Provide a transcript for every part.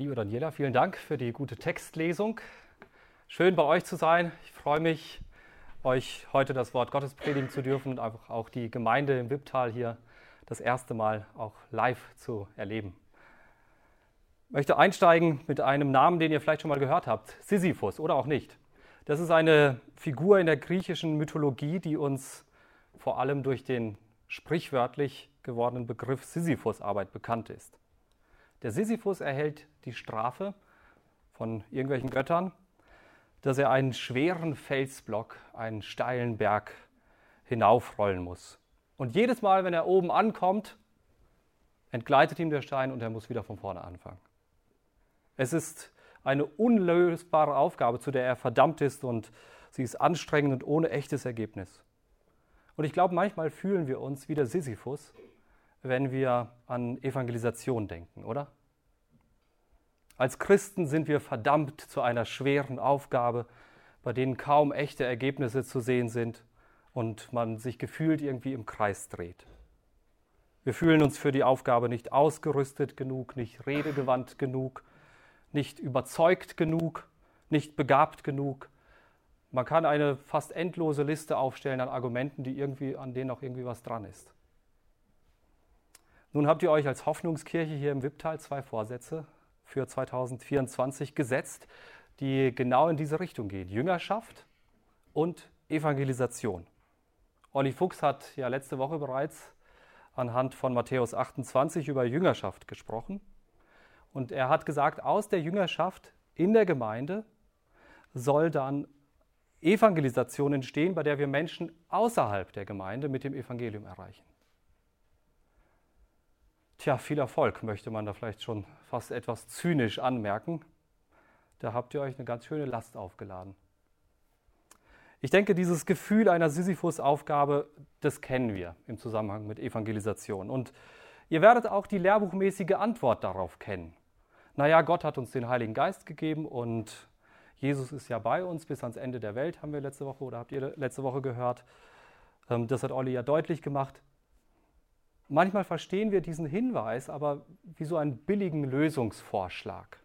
Liebe Daniela, vielen Dank für die gute Textlesung. Schön bei euch zu sein. Ich freue mich, euch heute das Wort Gottes predigen zu dürfen und einfach auch die Gemeinde im Wipptal hier das erste Mal auch live zu erleben. Ich möchte einsteigen mit einem Namen, den ihr vielleicht schon mal gehört habt, Sisyphus oder auch nicht. Das ist eine Figur in der griechischen Mythologie, die uns vor allem durch den sprichwörtlich gewordenen Begriff Sisyphusarbeit bekannt ist. Der Sisyphus erhält die Strafe von irgendwelchen Göttern, dass er einen schweren Felsblock, einen steilen Berg hinaufrollen muss. Und jedes Mal, wenn er oben ankommt, entgleitet ihm der Stein und er muss wieder von vorne anfangen. Es ist eine unlösbare Aufgabe, zu der er verdammt ist und sie ist anstrengend und ohne echtes Ergebnis. Und ich glaube, manchmal fühlen wir uns wie der Sisyphus, wenn wir an Evangelisation denken, oder? Als Christen sind wir verdammt zu einer schweren Aufgabe, bei denen kaum echte Ergebnisse zu sehen sind und man sich gefühlt irgendwie im Kreis dreht. Wir fühlen uns für die Aufgabe nicht ausgerüstet genug, nicht redegewandt genug, nicht überzeugt genug, nicht begabt genug. Man kann eine fast endlose Liste aufstellen an Argumenten, die irgendwie, an denen auch irgendwie was dran ist. Nun habt ihr euch als Hoffnungskirche hier im Wipptal zwei Vorsätze für 2024 gesetzt, die genau in diese Richtung gehen. Jüngerschaft und Evangelisation. Olli Fuchs hat ja letzte Woche bereits anhand von Matthäus 28 über Jüngerschaft gesprochen. Und er hat gesagt, aus der Jüngerschaft in der Gemeinde soll dann Evangelisation entstehen, bei der wir Menschen außerhalb der Gemeinde mit dem Evangelium erreichen. Tja, viel Erfolg möchte man da vielleicht schon fast etwas zynisch anmerken. Da habt ihr euch eine ganz schöne Last aufgeladen. Ich denke, dieses Gefühl einer Sisyphus-Aufgabe, das kennen wir im Zusammenhang mit Evangelisation. Und ihr werdet auch die lehrbuchmäßige Antwort darauf kennen. Naja, Gott hat uns den Heiligen Geist gegeben und Jesus ist ja bei uns bis ans Ende der Welt, haben wir letzte Woche oder habt ihr letzte Woche gehört. Ähm, das hat Olli ja deutlich gemacht. Manchmal verstehen wir diesen Hinweis aber wie so einen billigen Lösungsvorschlag,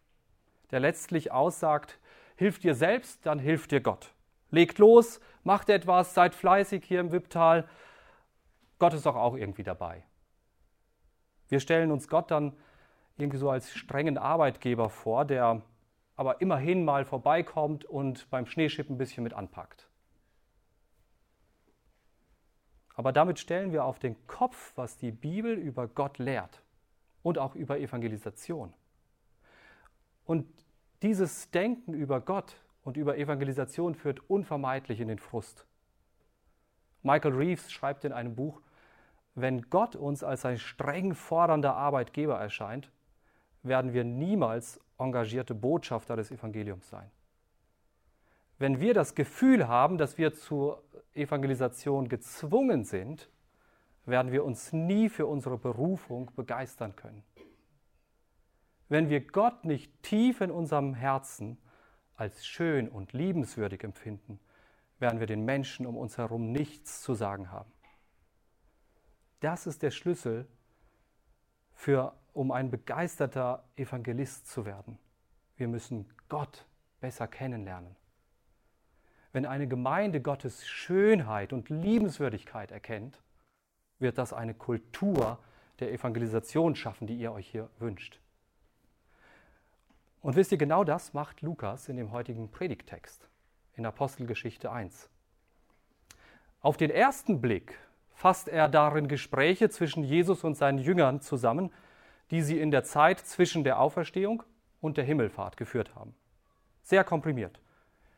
der letztlich aussagt, hilf dir selbst, dann hilft dir Gott. Legt los, macht etwas, seid fleißig hier im Wipptal. Gott ist doch auch irgendwie dabei. Wir stellen uns Gott dann irgendwie so als strengen Arbeitgeber vor, der aber immerhin mal vorbeikommt und beim Schneeschippen ein bisschen mit anpackt. Aber damit stellen wir auf den Kopf, was die Bibel über Gott lehrt und auch über Evangelisation. Und dieses Denken über Gott und über Evangelisation führt unvermeidlich in den Frust. Michael Reeves schreibt in einem Buch, wenn Gott uns als ein streng fordernder Arbeitgeber erscheint, werden wir niemals engagierte Botschafter des Evangeliums sein. Wenn wir das Gefühl haben, dass wir zur Evangelisation gezwungen sind, werden wir uns nie für unsere Berufung begeistern können. Wenn wir Gott nicht tief in unserem Herzen als schön und liebenswürdig empfinden, werden wir den Menschen um uns herum nichts zu sagen haben. Das ist der Schlüssel für, um ein begeisterter Evangelist zu werden. Wir müssen Gott besser kennenlernen. Wenn eine Gemeinde Gottes Schönheit und Liebenswürdigkeit erkennt, wird das eine Kultur der Evangelisation schaffen, die ihr euch hier wünscht. Und wisst ihr, genau das macht Lukas in dem heutigen Predigtext in Apostelgeschichte 1. Auf den ersten Blick fasst er darin Gespräche zwischen Jesus und seinen Jüngern zusammen, die sie in der Zeit zwischen der Auferstehung und der Himmelfahrt geführt haben. Sehr komprimiert.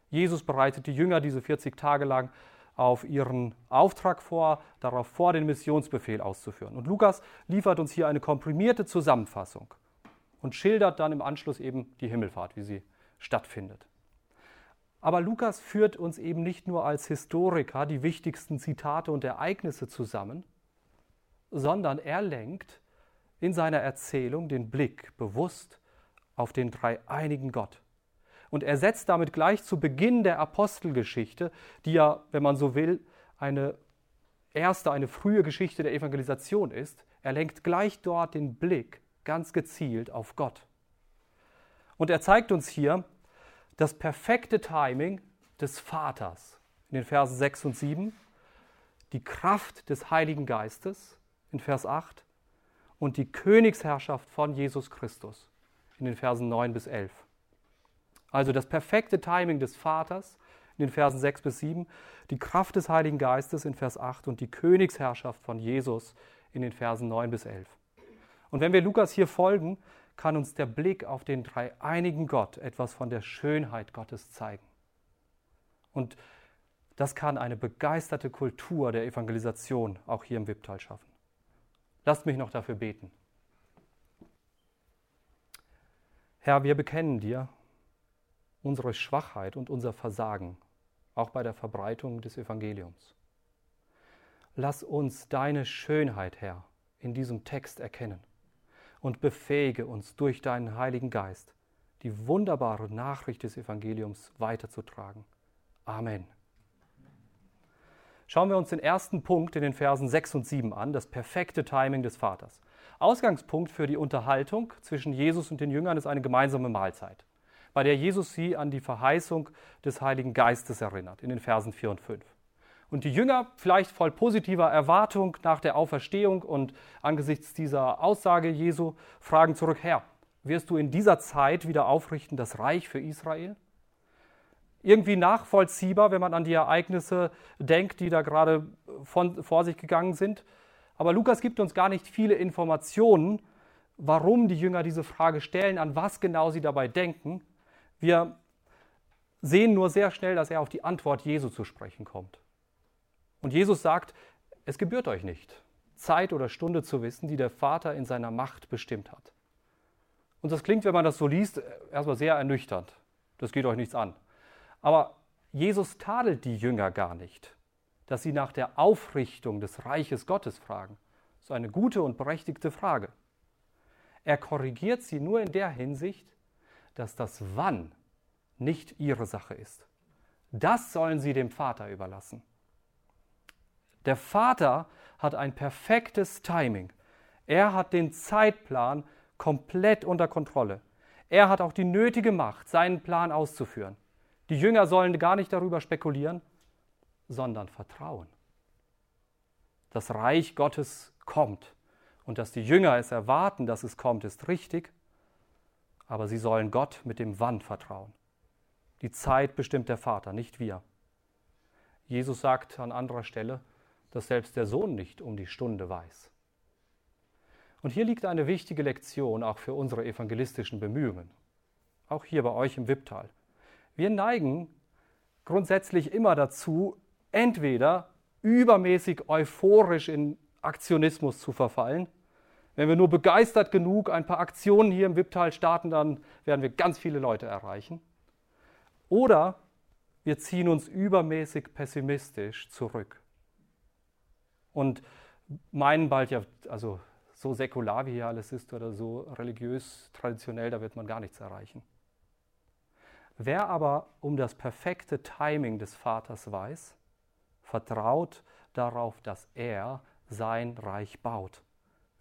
Jesus bereitet die Jünger diese 40 Tage lang auf ihren Auftrag vor, darauf vor, den Missionsbefehl auszuführen. Und Lukas liefert uns hier eine komprimierte Zusammenfassung und schildert dann im Anschluss eben die Himmelfahrt, wie sie stattfindet. Aber Lukas führt uns eben nicht nur als Historiker die wichtigsten Zitate und Ereignisse zusammen, sondern er lenkt in seiner Erzählung den Blick bewusst auf den dreieinigen Gott und er setzt damit gleich zu Beginn der Apostelgeschichte, die ja, wenn man so will, eine erste, eine frühe Geschichte der Evangelisation ist. Er lenkt gleich dort den Blick ganz gezielt auf Gott. Und er zeigt uns hier das perfekte Timing des Vaters in den Versen 6 und 7, die Kraft des Heiligen Geistes in Vers 8 und die Königsherrschaft von Jesus Christus in den Versen 9 bis 11. Also das perfekte Timing des Vaters in den Versen 6 bis 7, die Kraft des Heiligen Geistes in Vers 8 und die Königsherrschaft von Jesus in den Versen 9 bis 11. Und wenn wir Lukas hier folgen, kann uns der Blick auf den dreieinigen Gott etwas von der Schönheit Gottes zeigen. Und das kann eine begeisterte Kultur der Evangelisation auch hier im Wipptal schaffen. Lasst mich noch dafür beten. Herr, wir bekennen dir unsere Schwachheit und unser Versagen, auch bei der Verbreitung des Evangeliums. Lass uns deine Schönheit, Herr, in diesem Text erkennen und befähige uns durch deinen Heiligen Geist, die wunderbare Nachricht des Evangeliums weiterzutragen. Amen. Schauen wir uns den ersten Punkt in den Versen 6 und 7 an, das perfekte Timing des Vaters. Ausgangspunkt für die Unterhaltung zwischen Jesus und den Jüngern ist eine gemeinsame Mahlzeit, bei der Jesus sie an die Verheißung des Heiligen Geistes erinnert, in den Versen 4 und 5. Und die Jünger, vielleicht voll positiver Erwartung nach der Auferstehung und angesichts dieser Aussage Jesu, fragen zurück, Herr, wirst du in dieser Zeit wieder aufrichten das Reich für Israel? Irgendwie nachvollziehbar, wenn man an die Ereignisse denkt, die da gerade von, vor sich gegangen sind. Aber Lukas gibt uns gar nicht viele Informationen, warum die Jünger diese Frage stellen, an was genau sie dabei denken. Wir sehen nur sehr schnell, dass er auf die Antwort Jesu zu sprechen kommt. Und Jesus sagt, es gebührt euch nicht, Zeit oder Stunde zu wissen, die der Vater in seiner Macht bestimmt hat. Und das klingt, wenn man das so liest, erstmal sehr ernüchternd. Das geht euch nichts an. Aber Jesus tadelt die Jünger gar nicht, dass sie nach der Aufrichtung des Reiches Gottes fragen. Ist eine gute und berechtigte Frage. Er korrigiert sie nur in der Hinsicht, dass das Wann nicht ihre Sache ist. Das sollen sie dem Vater überlassen. Der Vater hat ein perfektes Timing. Er hat den Zeitplan komplett unter Kontrolle. Er hat auch die nötige Macht, seinen Plan auszuführen. Die Jünger sollen gar nicht darüber spekulieren, sondern vertrauen. Das Reich Gottes kommt. Und dass die Jünger es erwarten, dass es kommt, ist richtig. Aber sie sollen Gott mit dem Wann vertrauen. Die Zeit bestimmt der Vater, nicht wir. Jesus sagt an anderer Stelle, dass selbst der Sohn nicht um die Stunde weiß. Und hier liegt eine wichtige Lektion auch für unsere evangelistischen Bemühungen, auch hier bei euch im Wipptal. Wir neigen grundsätzlich immer dazu, entweder übermäßig euphorisch in Aktionismus zu verfallen. Wenn wir nur begeistert genug ein paar Aktionen hier im Wipptal starten, dann werden wir ganz viele Leute erreichen. Oder wir ziehen uns übermäßig pessimistisch zurück und meinen bald ja, also so säkular wie hier alles ist oder so religiös, traditionell, da wird man gar nichts erreichen. Wer aber um das perfekte Timing des Vaters weiß, vertraut darauf, dass er sein Reich baut,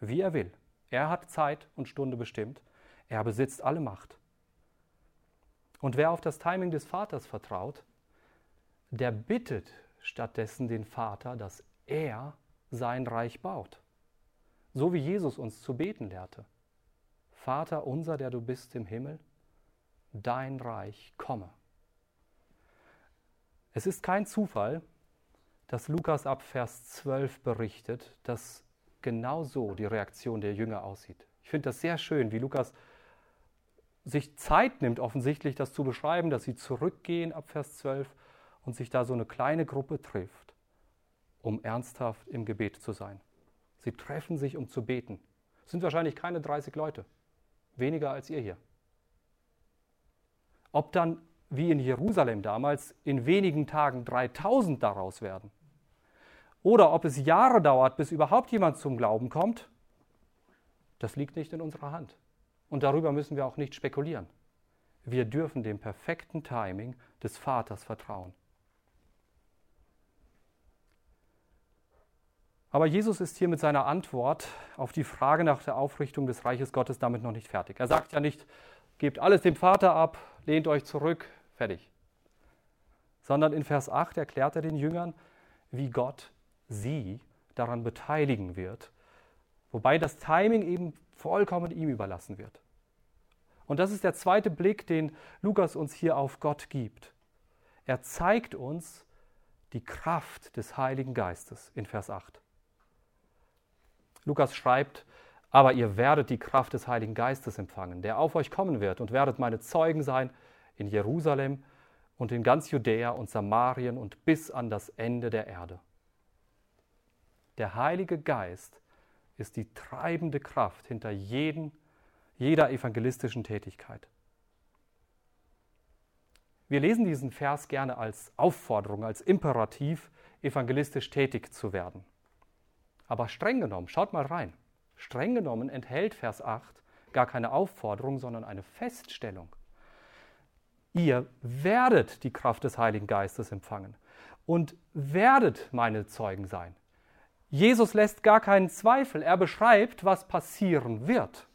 wie er will. Er hat Zeit und Stunde bestimmt, er besitzt alle Macht. Und wer auf das Timing des Vaters vertraut, der bittet stattdessen den Vater, dass er sein Reich baut. So wie Jesus uns zu beten lehrte. Vater unser, der du bist im Himmel, dein Reich komme. Es ist kein Zufall, dass Lukas ab Vers 12 berichtet, dass genau so die Reaktion der Jünger aussieht. Ich finde das sehr schön, wie Lukas sich Zeit nimmt, offensichtlich das zu beschreiben, dass sie zurückgehen ab Vers 12 und sich da so eine kleine Gruppe trifft um ernsthaft im Gebet zu sein. Sie treffen sich, um zu beten. Es sind wahrscheinlich keine 30 Leute, weniger als ihr hier. Ob dann, wie in Jerusalem damals, in wenigen Tagen 3000 daraus werden, oder ob es Jahre dauert, bis überhaupt jemand zum Glauben kommt, das liegt nicht in unserer Hand. Und darüber müssen wir auch nicht spekulieren. Wir dürfen dem perfekten Timing des Vaters vertrauen. Aber Jesus ist hier mit seiner Antwort auf die Frage nach der Aufrichtung des Reiches Gottes damit noch nicht fertig. Er sagt ja nicht, gebt alles dem Vater ab, lehnt euch zurück, fertig. Sondern in Vers 8 erklärt er den Jüngern, wie Gott sie daran beteiligen wird, wobei das Timing eben vollkommen ihm überlassen wird. Und das ist der zweite Blick, den Lukas uns hier auf Gott gibt. Er zeigt uns die Kraft des Heiligen Geistes in Vers 8. Lukas schreibt, aber ihr werdet die Kraft des Heiligen Geistes empfangen, der auf euch kommen wird, und werdet meine Zeugen sein in Jerusalem und in ganz Judäa und Samarien und bis an das Ende der Erde. Der Heilige Geist ist die treibende Kraft hinter jeden, jeder evangelistischen Tätigkeit. Wir lesen diesen Vers gerne als Aufforderung, als Imperativ, evangelistisch tätig zu werden. Aber streng genommen, schaut mal rein, streng genommen enthält Vers 8 gar keine Aufforderung, sondern eine Feststellung. Ihr werdet die Kraft des Heiligen Geistes empfangen und werdet meine Zeugen sein. Jesus lässt gar keinen Zweifel, er beschreibt, was passieren wird.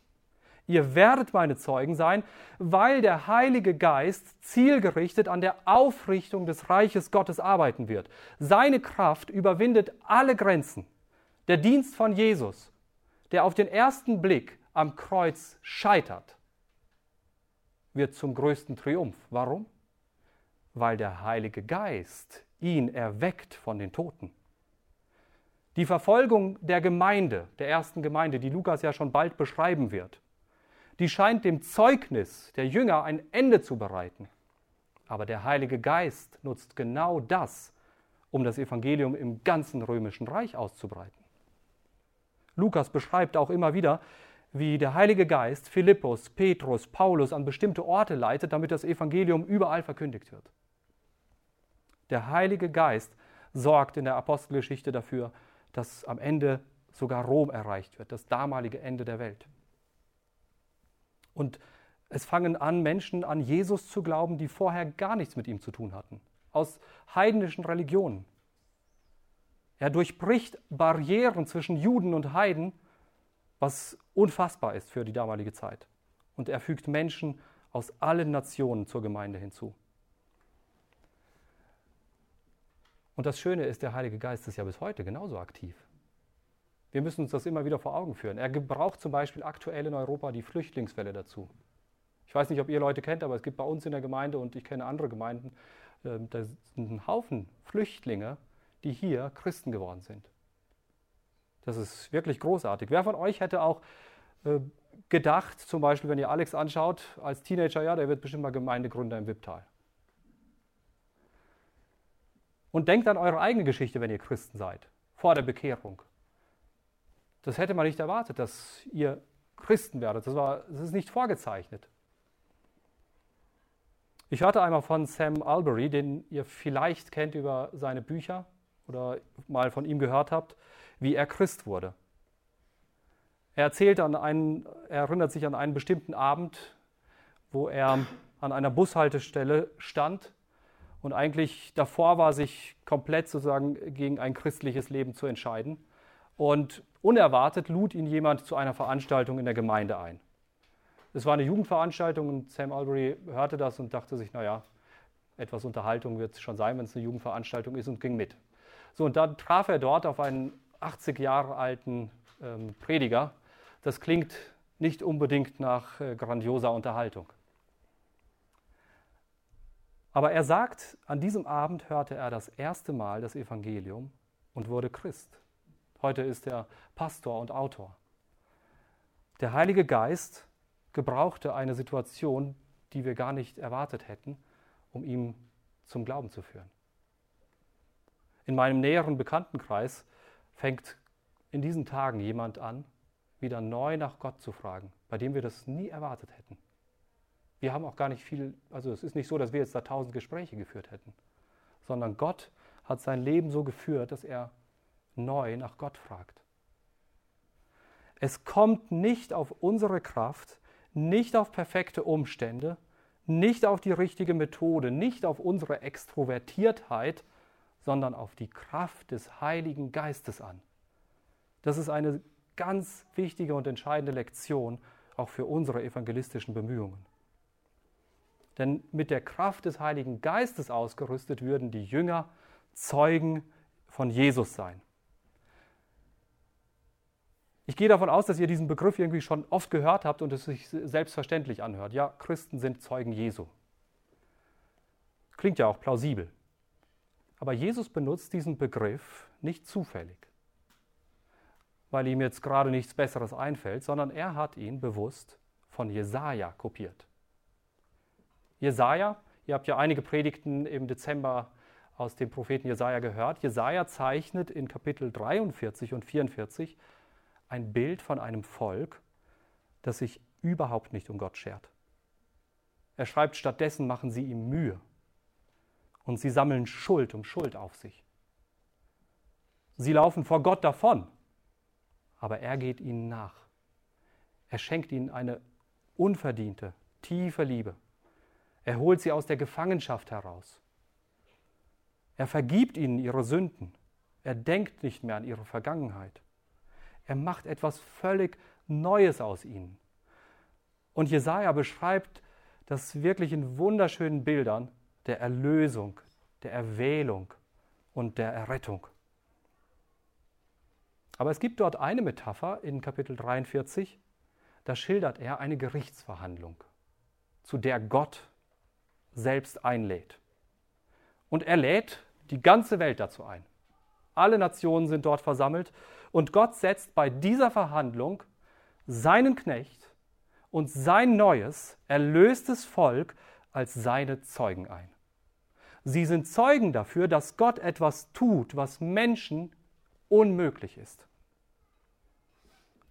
Ihr werdet meine Zeugen sein, weil der Heilige Geist zielgerichtet an der Aufrichtung des Reiches Gottes arbeiten wird. Seine Kraft überwindet alle Grenzen. Der Dienst von Jesus, der auf den ersten Blick am Kreuz scheitert, wird zum größten Triumph. Warum? Weil der Heilige Geist ihn erweckt von den Toten. Die Verfolgung der Gemeinde, der ersten Gemeinde, die Lukas ja schon bald beschreiben wird, die scheint dem Zeugnis der Jünger ein Ende zu bereiten. Aber der Heilige Geist nutzt genau das, um das Evangelium im ganzen römischen Reich auszubreiten. Lukas beschreibt auch immer wieder, wie der Heilige Geist Philippus, Petrus, Paulus an bestimmte Orte leitet, damit das Evangelium überall verkündigt wird. Der Heilige Geist sorgt in der Apostelgeschichte dafür, dass am Ende sogar Rom erreicht wird, das damalige Ende der Welt. Und es fangen an, Menschen an Jesus zu glauben, die vorher gar nichts mit ihm zu tun hatten, aus heidnischen Religionen. Er durchbricht Barrieren zwischen Juden und Heiden, was unfassbar ist für die damalige Zeit. Und er fügt Menschen aus allen Nationen zur Gemeinde hinzu. Und das Schöne ist, der Heilige Geist ist ja bis heute genauso aktiv. Wir müssen uns das immer wieder vor Augen führen. Er gebraucht zum Beispiel aktuell in Europa die Flüchtlingswelle dazu. Ich weiß nicht, ob ihr Leute kennt, aber es gibt bei uns in der Gemeinde und ich kenne andere Gemeinden, äh, da sind ein Haufen Flüchtlinge, die hier Christen geworden sind. Das ist wirklich großartig. Wer von euch hätte auch äh, gedacht, zum Beispiel, wenn ihr Alex anschaut, als Teenager, ja, der wird bestimmt mal Gemeindegründer im Wipptal. Und denkt an eure eigene Geschichte, wenn ihr Christen seid, vor der Bekehrung. Das hätte man nicht erwartet, dass ihr Christen werdet. Das, war, das ist nicht vorgezeichnet. Ich hörte einmal von Sam Albury, den ihr vielleicht kennt über seine Bücher oder mal von ihm gehört habt, wie er Christ wurde. Er erzählt an einen, er erinnert sich an einen bestimmten Abend, wo er an einer Bushaltestelle stand und eigentlich davor war, sich komplett sozusagen gegen ein christliches Leben zu entscheiden. Und unerwartet lud ihn jemand zu einer Veranstaltung in der Gemeinde ein. Es war eine Jugendveranstaltung und Sam Albury hörte das und dachte sich, naja, etwas Unterhaltung wird es schon sein, wenn es eine Jugendveranstaltung ist und ging mit. So, und dann traf er dort auf einen 80 Jahre alten ähm, Prediger. Das klingt nicht unbedingt nach äh, grandioser Unterhaltung. Aber er sagt, an diesem Abend hörte er das erste Mal das Evangelium und wurde Christ. Heute ist er Pastor und Autor. Der Heilige Geist gebrauchte eine Situation, die wir gar nicht erwartet hätten, um ihn zum Glauben zu führen. In meinem näheren Bekanntenkreis fängt in diesen Tagen jemand an, wieder neu nach Gott zu fragen, bei dem wir das nie erwartet hätten. Wir haben auch gar nicht viel, also es ist nicht so, dass wir jetzt da tausend Gespräche geführt hätten, sondern Gott hat sein Leben so geführt, dass er neu nach Gott fragt. Es kommt nicht auf unsere Kraft, nicht auf perfekte Umstände, nicht auf die richtige Methode, nicht auf unsere Extrovertiertheit, sondern auf die Kraft des Heiligen Geistes an. Das ist eine ganz wichtige und entscheidende Lektion auch für unsere evangelistischen Bemühungen. Denn mit der Kraft des Heiligen Geistes ausgerüstet würden die Jünger Zeugen von Jesus sein. Ich gehe davon aus, dass ihr diesen Begriff irgendwie schon oft gehört habt und es sich selbstverständlich anhört. Ja, Christen sind Zeugen Jesu. Klingt ja auch plausibel. Aber Jesus benutzt diesen Begriff nicht zufällig, weil ihm jetzt gerade nichts Besseres einfällt, sondern er hat ihn bewusst von Jesaja kopiert. Jesaja, ihr habt ja einige Predigten im Dezember aus dem Propheten Jesaja gehört. Jesaja zeichnet in Kapitel 43 und 44 ein Bild von einem Volk, das sich überhaupt nicht um Gott schert. Er schreibt, stattdessen machen sie ihm Mühe und sie sammeln Schuld um Schuld auf sich. Sie laufen vor Gott davon, aber er geht ihnen nach. Er schenkt ihnen eine unverdiente, tiefe Liebe. Er holt sie aus der Gefangenschaft heraus. Er vergibt ihnen ihre Sünden. Er denkt nicht mehr an ihre Vergangenheit. Er macht etwas völlig Neues aus ihnen. Und Jesaja beschreibt das wirklich in wunderschönen Bildern der Erlösung, der Erwählung und der Errettung. Aber es gibt dort eine Metapher in Kapitel 43, da schildert er eine Gerichtsverhandlung, zu der Gott selbst einlädt. Und er lädt die ganze Welt dazu ein. Alle Nationen sind dort versammelt und Gott setzt bei dieser Verhandlung seinen Knecht und sein neues, erlöstes Volk als seine Zeugen ein. Sie sind Zeugen dafür, dass Gott etwas tut, was Menschen unmöglich ist.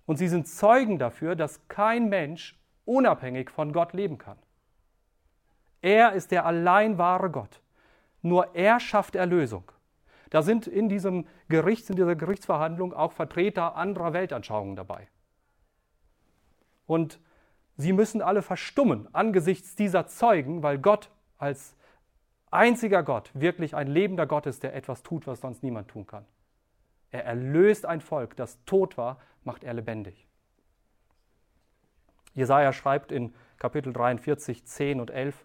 Und sie sind Zeugen dafür, dass kein Mensch unabhängig von Gott leben kann. Er ist der allein wahre Gott. Nur er schafft Erlösung. Da sind in, diesem Gerichts, in dieser Gerichtsverhandlung auch Vertreter anderer Weltanschauungen dabei. Und sie müssen alle verstummen angesichts dieser Zeugen, weil Gott als einziger Gott wirklich ein lebender Gott ist, der etwas tut, was sonst niemand tun kann. Er erlöst ein Volk, das tot war, macht er lebendig. Jesaja schreibt in Kapitel 43, 10 und 11,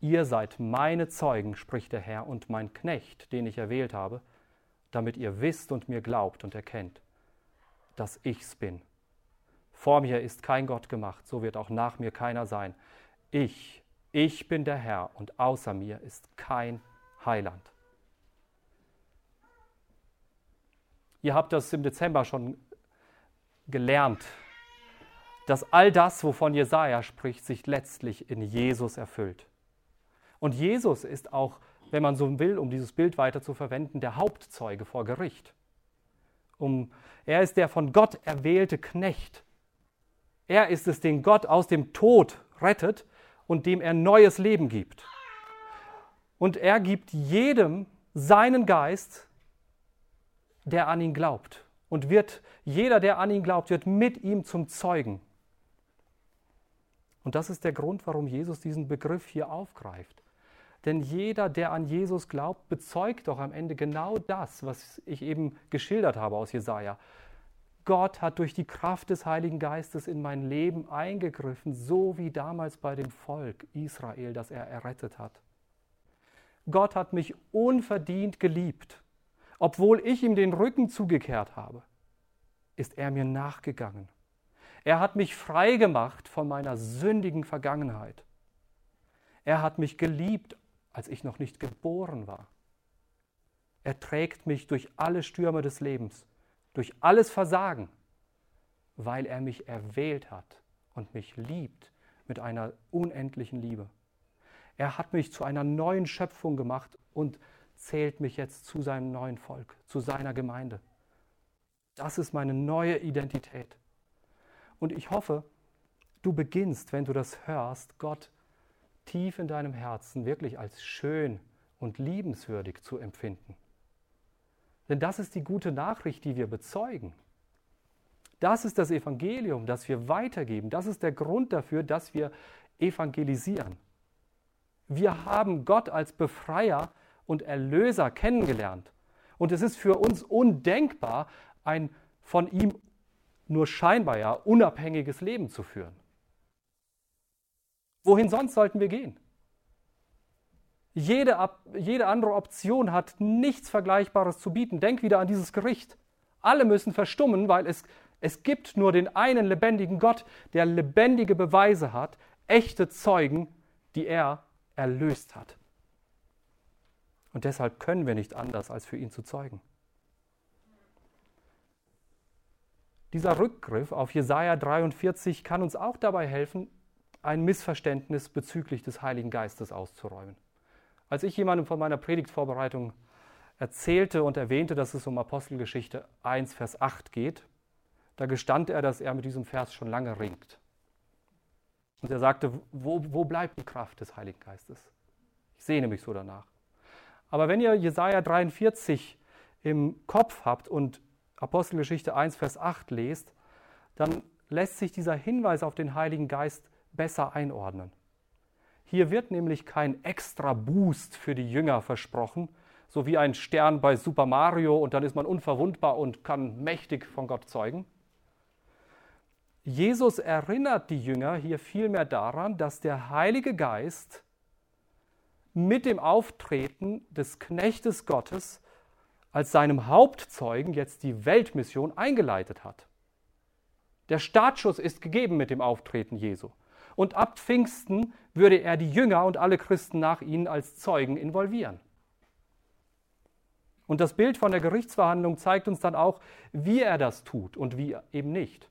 Ihr seid meine Zeugen, spricht der Herr, und mein Knecht, den ich erwählt habe, damit ihr wisst und mir glaubt und erkennt, dass ich's bin. Vor mir ist kein Gott gemacht, so wird auch nach mir keiner sein. Ich, ich bin der Herr und außer mir ist kein Heiland. Ihr habt das im Dezember schon gelernt, dass all das, wovon Jesaja spricht, sich letztlich in Jesus erfüllt. Und Jesus ist auch, wenn man so will, um dieses Bild weiter zu verwenden, der Hauptzeuge vor Gericht. Um, er ist der von Gott erwählte Knecht. Er ist es, den Gott aus dem Tod rettet und dem er neues Leben gibt. Und er gibt jedem seinen Geist, der an ihn glaubt. Und wird jeder, der an ihn glaubt, wird mit ihm zum Zeugen. Und das ist der Grund, warum Jesus diesen Begriff hier aufgreift. Denn jeder, der an Jesus glaubt, bezeugt doch am Ende genau das, was ich eben geschildert habe aus Jesaja. Gott hat durch die Kraft des Heiligen Geistes in mein Leben eingegriffen, so wie damals bei dem Volk Israel, das er errettet hat. Gott hat mich unverdient geliebt. Obwohl ich ihm den Rücken zugekehrt habe, ist er mir nachgegangen. Er hat mich frei gemacht von meiner sündigen Vergangenheit. Er hat mich geliebt, als ich noch nicht geboren war. Er trägt mich durch alle Stürme des Lebens, durch alles Versagen, weil er mich erwählt hat und mich liebt mit einer unendlichen Liebe. Er hat mich zu einer neuen Schöpfung gemacht und zählt mich jetzt zu seinem neuen Volk, zu seiner Gemeinde. Das ist meine neue Identität. Und ich hoffe, du beginnst, wenn du das hörst, Gott tief in deinem Herzen wirklich als schön und liebenswürdig zu empfinden. Denn das ist die gute Nachricht, die wir bezeugen. Das ist das Evangelium, das wir weitergeben. Das ist der Grund dafür, dass wir evangelisieren. Wir haben Gott als Befreier und Erlöser kennengelernt. Und es ist für uns undenkbar, ein von ihm nur scheinbar ja unabhängiges Leben zu führen. Wohin sonst sollten wir gehen? Jede, jede andere Option hat nichts Vergleichbares zu bieten. Denk wieder an dieses Gericht. Alle müssen verstummen, weil es, es gibt nur den einen lebendigen Gott, der lebendige Beweise hat, echte Zeugen, die er erlöst hat. Und deshalb können wir nicht anders, als für ihn zu zeugen. Dieser Rückgriff auf Jesaja 43 kann uns auch dabei helfen, ein Missverständnis bezüglich des Heiligen Geistes auszuräumen. Als ich jemandem von meiner Predigtvorbereitung erzählte und erwähnte, dass es um Apostelgeschichte 1, Vers 8 geht, da gestand er, dass er mit diesem Vers schon lange ringt. Und er sagte, wo, wo bleibt die Kraft des Heiligen Geistes? Ich sehne mich so danach. Aber wenn ihr Jesaja 43 im Kopf habt und Apostelgeschichte 1, Vers 8 lest, dann lässt sich dieser Hinweis auf den Heiligen Geist besser einordnen. Hier wird nämlich kein extra Boost für die Jünger versprochen, so wie ein Stern bei Super Mario und dann ist man unverwundbar und kann mächtig von Gott zeugen. Jesus erinnert die Jünger hier vielmehr daran, dass der Heilige Geist mit dem Auftreten des Knechtes Gottes als seinem Hauptzeugen jetzt die Weltmission eingeleitet hat. Der Startschuss ist gegeben mit dem Auftreten Jesu und ab Pfingsten würde er die Jünger und alle Christen nach ihnen als Zeugen involvieren. Und das Bild von der Gerichtsverhandlung zeigt uns dann auch, wie er das tut und wie eben nicht.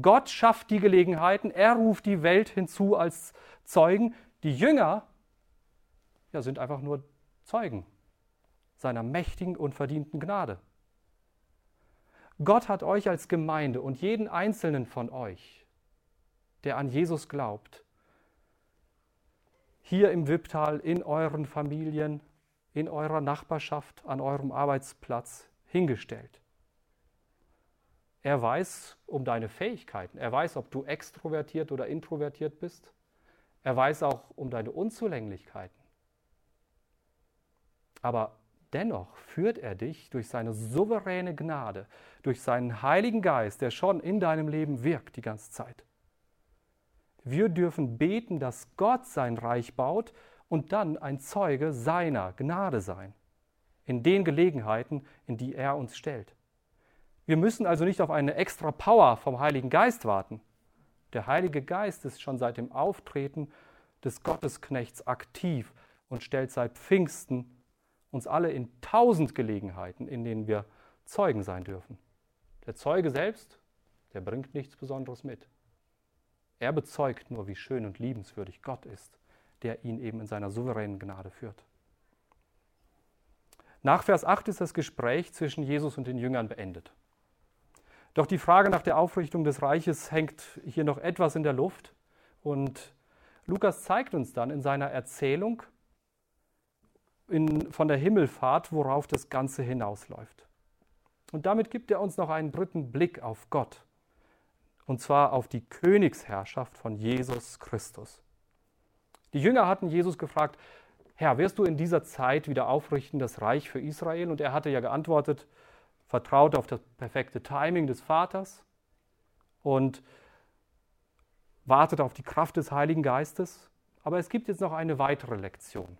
Gott schafft die Gelegenheiten, er ruft die Welt hinzu als Zeugen. Die Jünger ja, sind einfach nur Zeugen seiner mächtigen und verdienten Gnade. Gott hat euch als Gemeinde und jeden einzelnen von euch der an Jesus glaubt, hier im Wipptal, in euren Familien, in eurer Nachbarschaft, an eurem Arbeitsplatz hingestellt. Er weiß um deine Fähigkeiten. Er weiß, ob du extrovertiert oder introvertiert bist. Er weiß auch um deine Unzulänglichkeiten. Aber dennoch führt er dich durch seine souveräne Gnade, durch seinen Heiligen Geist, der schon in deinem Leben wirkt die ganze Zeit. Wir dürfen beten, dass Gott sein Reich baut und dann ein Zeuge seiner Gnade sein, in den Gelegenheiten, in die er uns stellt. Wir müssen also nicht auf eine extra Power vom Heiligen Geist warten. Der Heilige Geist ist schon seit dem Auftreten des Gottesknechts aktiv und stellt seit Pfingsten uns alle in tausend Gelegenheiten, in denen wir Zeugen sein dürfen. Der Zeuge selbst, der bringt nichts Besonderes mit. Er bezeugt nur, wie schön und liebenswürdig Gott ist, der ihn eben in seiner souveränen Gnade führt. Nach Vers 8 ist das Gespräch zwischen Jesus und den Jüngern beendet. Doch die Frage nach der Aufrichtung des Reiches hängt hier noch etwas in der Luft. Und Lukas zeigt uns dann in seiner Erzählung in, von der Himmelfahrt, worauf das Ganze hinausläuft. Und damit gibt er uns noch einen dritten Blick auf Gott und zwar auf die Königsherrschaft von Jesus Christus. Die Jünger hatten Jesus gefragt, Herr, wirst du in dieser Zeit wieder aufrichten das Reich für Israel? Und er hatte ja geantwortet, vertraut auf das perfekte Timing des Vaters und wartet auf die Kraft des Heiligen Geistes. Aber es gibt jetzt noch eine weitere Lektion,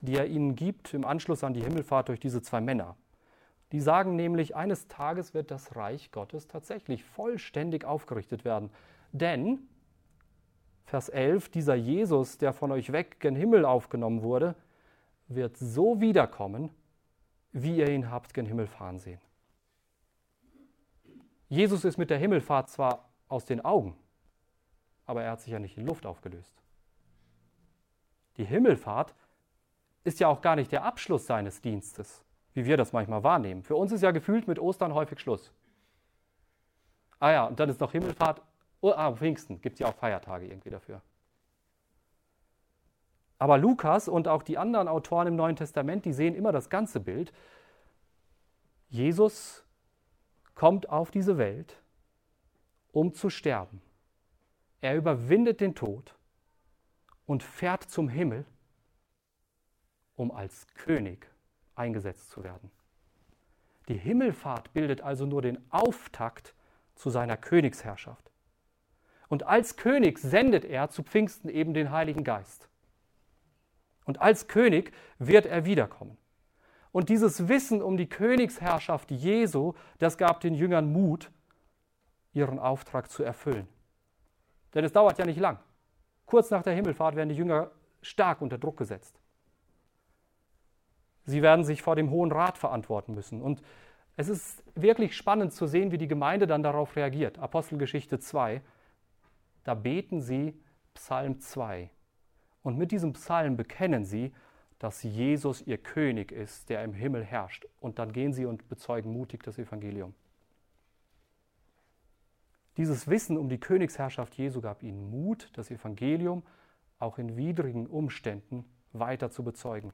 die er ihnen gibt im Anschluss an die Himmelfahrt durch diese zwei Männer. Die sagen nämlich, eines Tages wird das Reich Gottes tatsächlich vollständig aufgerichtet werden. Denn, Vers 11, dieser Jesus, der von euch weg gen Himmel aufgenommen wurde, wird so wiederkommen, wie ihr ihn habt gen Himmel fahren sehen. Jesus ist mit der Himmelfahrt zwar aus den Augen, aber er hat sich ja nicht in Luft aufgelöst. Die Himmelfahrt ist ja auch gar nicht der Abschluss seines Dienstes wie wir das manchmal wahrnehmen. Für uns ist ja gefühlt mit Ostern häufig Schluss. Ah ja, und dann ist noch Himmelfahrt. Oh, ah, Pfingsten gibt es ja auch Feiertage irgendwie dafür. Aber Lukas und auch die anderen Autoren im Neuen Testament, die sehen immer das ganze Bild. Jesus kommt auf diese Welt, um zu sterben. Er überwindet den Tod und fährt zum Himmel, um als König eingesetzt zu werden. Die Himmelfahrt bildet also nur den Auftakt zu seiner Königsherrschaft. Und als König sendet er zu Pfingsten eben den Heiligen Geist. Und als König wird er wiederkommen. Und dieses Wissen um die Königsherrschaft Jesu, das gab den Jüngern Mut, ihren Auftrag zu erfüllen. Denn es dauert ja nicht lang. Kurz nach der Himmelfahrt werden die Jünger stark unter Druck gesetzt. Sie werden sich vor dem Hohen Rat verantworten müssen. Und es ist wirklich spannend zu sehen, wie die Gemeinde dann darauf reagiert. Apostelgeschichte 2, da beten sie Psalm 2. Und mit diesem Psalm bekennen sie, dass Jesus ihr König ist, der im Himmel herrscht. Und dann gehen sie und bezeugen mutig das Evangelium. Dieses Wissen um die Königsherrschaft Jesu gab ihnen Mut, das Evangelium auch in widrigen Umständen weiter zu bezeugen.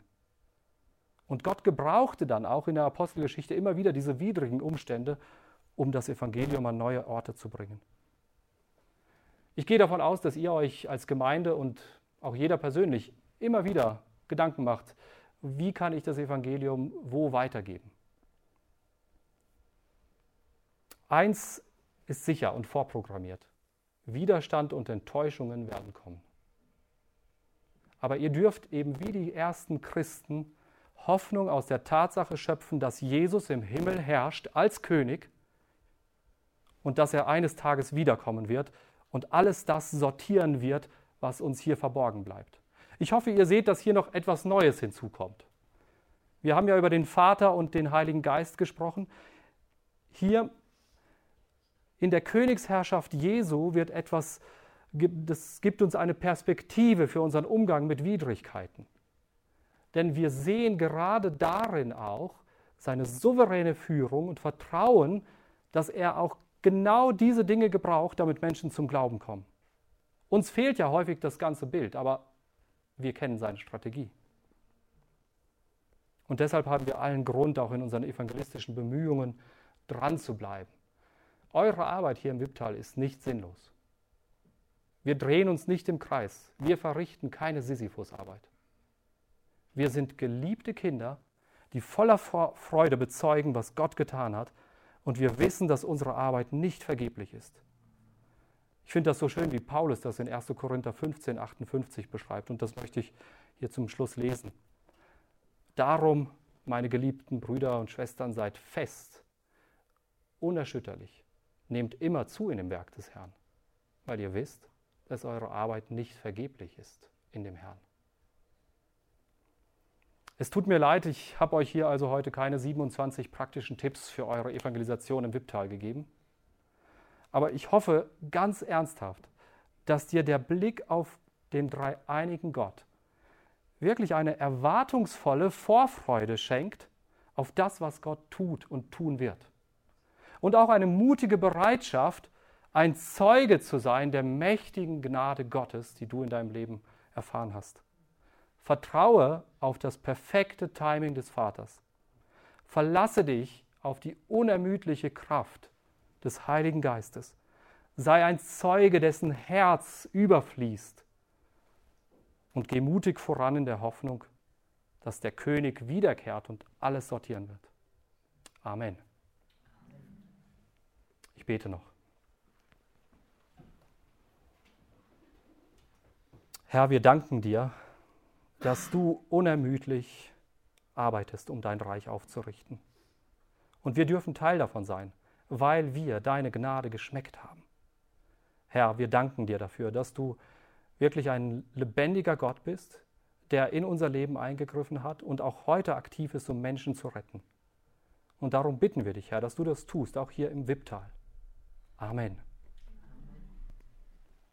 Und Gott gebrauchte dann auch in der Apostelgeschichte immer wieder diese widrigen Umstände, um das Evangelium an neue Orte zu bringen. Ich gehe davon aus, dass ihr euch als Gemeinde und auch jeder persönlich immer wieder Gedanken macht, wie kann ich das Evangelium wo weitergeben. Eins ist sicher und vorprogrammiert. Widerstand und Enttäuschungen werden kommen. Aber ihr dürft eben wie die ersten Christen Hoffnung aus der Tatsache schöpfen, dass Jesus im Himmel herrscht als König und dass er eines Tages wiederkommen wird und alles das sortieren wird, was uns hier verborgen bleibt. Ich hoffe, ihr seht, dass hier noch etwas Neues hinzukommt. Wir haben ja über den Vater und den Heiligen Geist gesprochen. Hier in der Königsherrschaft Jesu wird etwas, das gibt uns eine Perspektive für unseren Umgang mit Widrigkeiten. Denn wir sehen gerade darin auch seine souveräne Führung und Vertrauen, dass er auch genau diese Dinge gebraucht, damit Menschen zum Glauben kommen. Uns fehlt ja häufig das ganze Bild, aber wir kennen seine Strategie. Und deshalb haben wir allen Grund, auch in unseren evangelistischen Bemühungen dran zu bleiben. Eure Arbeit hier im Wipptal ist nicht sinnlos. Wir drehen uns nicht im Kreis. Wir verrichten keine Sisyphusarbeit. Wir sind geliebte Kinder, die voller Freude bezeugen, was Gott getan hat. Und wir wissen, dass unsere Arbeit nicht vergeblich ist. Ich finde das so schön, wie Paulus das in 1. Korinther 15, 58 beschreibt. Und das möchte ich hier zum Schluss lesen. Darum, meine geliebten Brüder und Schwestern, seid fest, unerschütterlich, nehmt immer zu in dem Werk des Herrn, weil ihr wisst, dass eure Arbeit nicht vergeblich ist in dem Herrn. Es tut mir leid, ich habe euch hier also heute keine 27 praktischen Tipps für eure Evangelisation im Wipptal gegeben. Aber ich hoffe ganz ernsthaft, dass dir der Blick auf den dreieinigen Gott wirklich eine erwartungsvolle Vorfreude schenkt auf das, was Gott tut und tun wird. Und auch eine mutige Bereitschaft, ein Zeuge zu sein der mächtigen Gnade Gottes, die du in deinem Leben erfahren hast. Vertraue auf das perfekte Timing des Vaters. Verlasse dich auf die unermüdliche Kraft des Heiligen Geistes. Sei ein Zeuge, dessen Herz überfließt. Und geh mutig voran in der Hoffnung, dass der König wiederkehrt und alles sortieren wird. Amen. Ich bete noch. Herr, wir danken dir dass du unermüdlich arbeitest, um dein Reich aufzurichten. Und wir dürfen Teil davon sein, weil wir deine Gnade geschmeckt haben. Herr, wir danken dir dafür, dass du wirklich ein lebendiger Gott bist, der in unser Leben eingegriffen hat und auch heute aktiv ist, um Menschen zu retten. Und darum bitten wir dich, Herr, dass du das tust, auch hier im Wipptal. Amen.